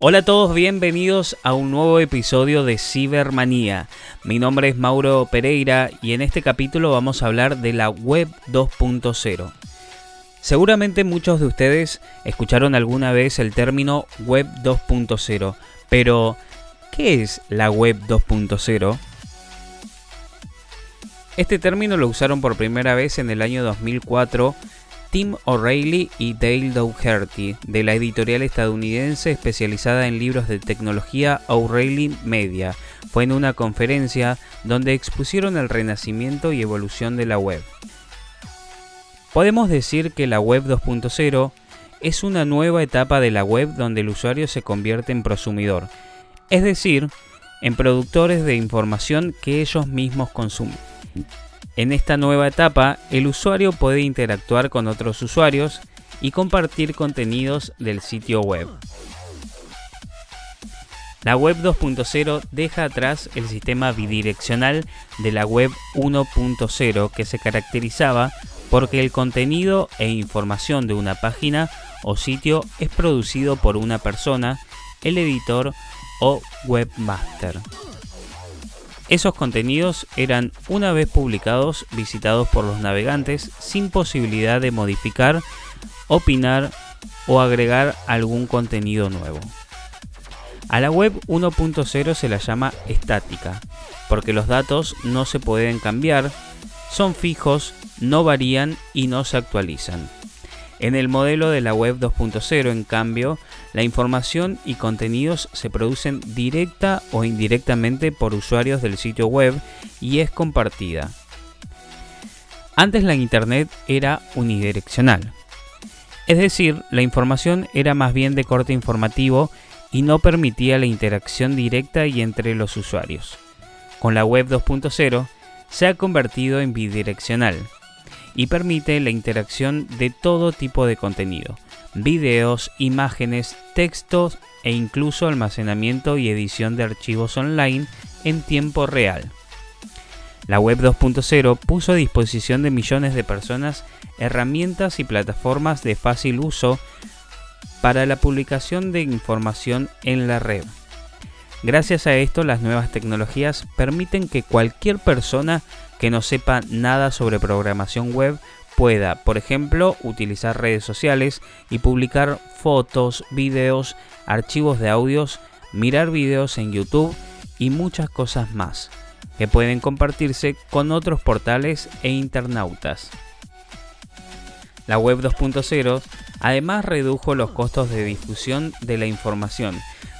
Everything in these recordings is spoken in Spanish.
Hola a todos, bienvenidos a un nuevo episodio de Cibermanía. Mi nombre es Mauro Pereira y en este capítulo vamos a hablar de la Web 2.0. Seguramente muchos de ustedes escucharon alguna vez el término Web 2.0, pero ¿qué es la Web 2.0? Este término lo usaron por primera vez en el año 2004 Tim O'Reilly y Dale Dougherty, de la editorial estadounidense especializada en libros de tecnología O'Reilly Media. Fue en una conferencia donde expusieron el renacimiento y evolución de la web. Podemos decir que la web 2.0 es una nueva etapa de la web donde el usuario se convierte en prosumidor, es decir, en productores de información que ellos mismos consumen. En esta nueva etapa, el usuario puede interactuar con otros usuarios y compartir contenidos del sitio web. La web 2.0 deja atrás el sistema bidireccional de la web 1.0 que se caracterizaba porque el contenido e información de una página o sitio es producido por una persona, el editor o webmaster. Esos contenidos eran una vez publicados visitados por los navegantes sin posibilidad de modificar, opinar o agregar algún contenido nuevo. A la web 1.0 se la llama estática, porque los datos no se pueden cambiar, son fijos, no varían y no se actualizan. En el modelo de la web 2.0, en cambio, la información y contenidos se producen directa o indirectamente por usuarios del sitio web y es compartida. Antes la Internet era unidireccional. Es decir, la información era más bien de corte informativo y no permitía la interacción directa y entre los usuarios. Con la web 2.0 se ha convertido en bidireccional y permite la interacción de todo tipo de contenido, videos, imágenes, textos e incluso almacenamiento y edición de archivos online en tiempo real. La Web 2.0 puso a disposición de millones de personas herramientas y plataformas de fácil uso para la publicación de información en la red. Gracias a esto, las nuevas tecnologías permiten que cualquier persona que no sepa nada sobre programación web pueda, por ejemplo, utilizar redes sociales y publicar fotos, videos, archivos de audios, mirar videos en YouTube y muchas cosas más, que pueden compartirse con otros portales e internautas. La web 2.0 además redujo los costos de difusión de la información,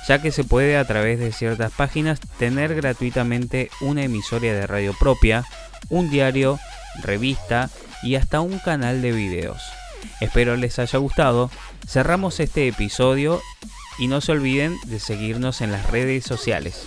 ya que se puede a través de ciertas páginas tener gratuitamente una emisoria de radio propia, un diario, revista y hasta un canal de videos. Espero les haya gustado. Cerramos este episodio y no se olviden de seguirnos en las redes sociales.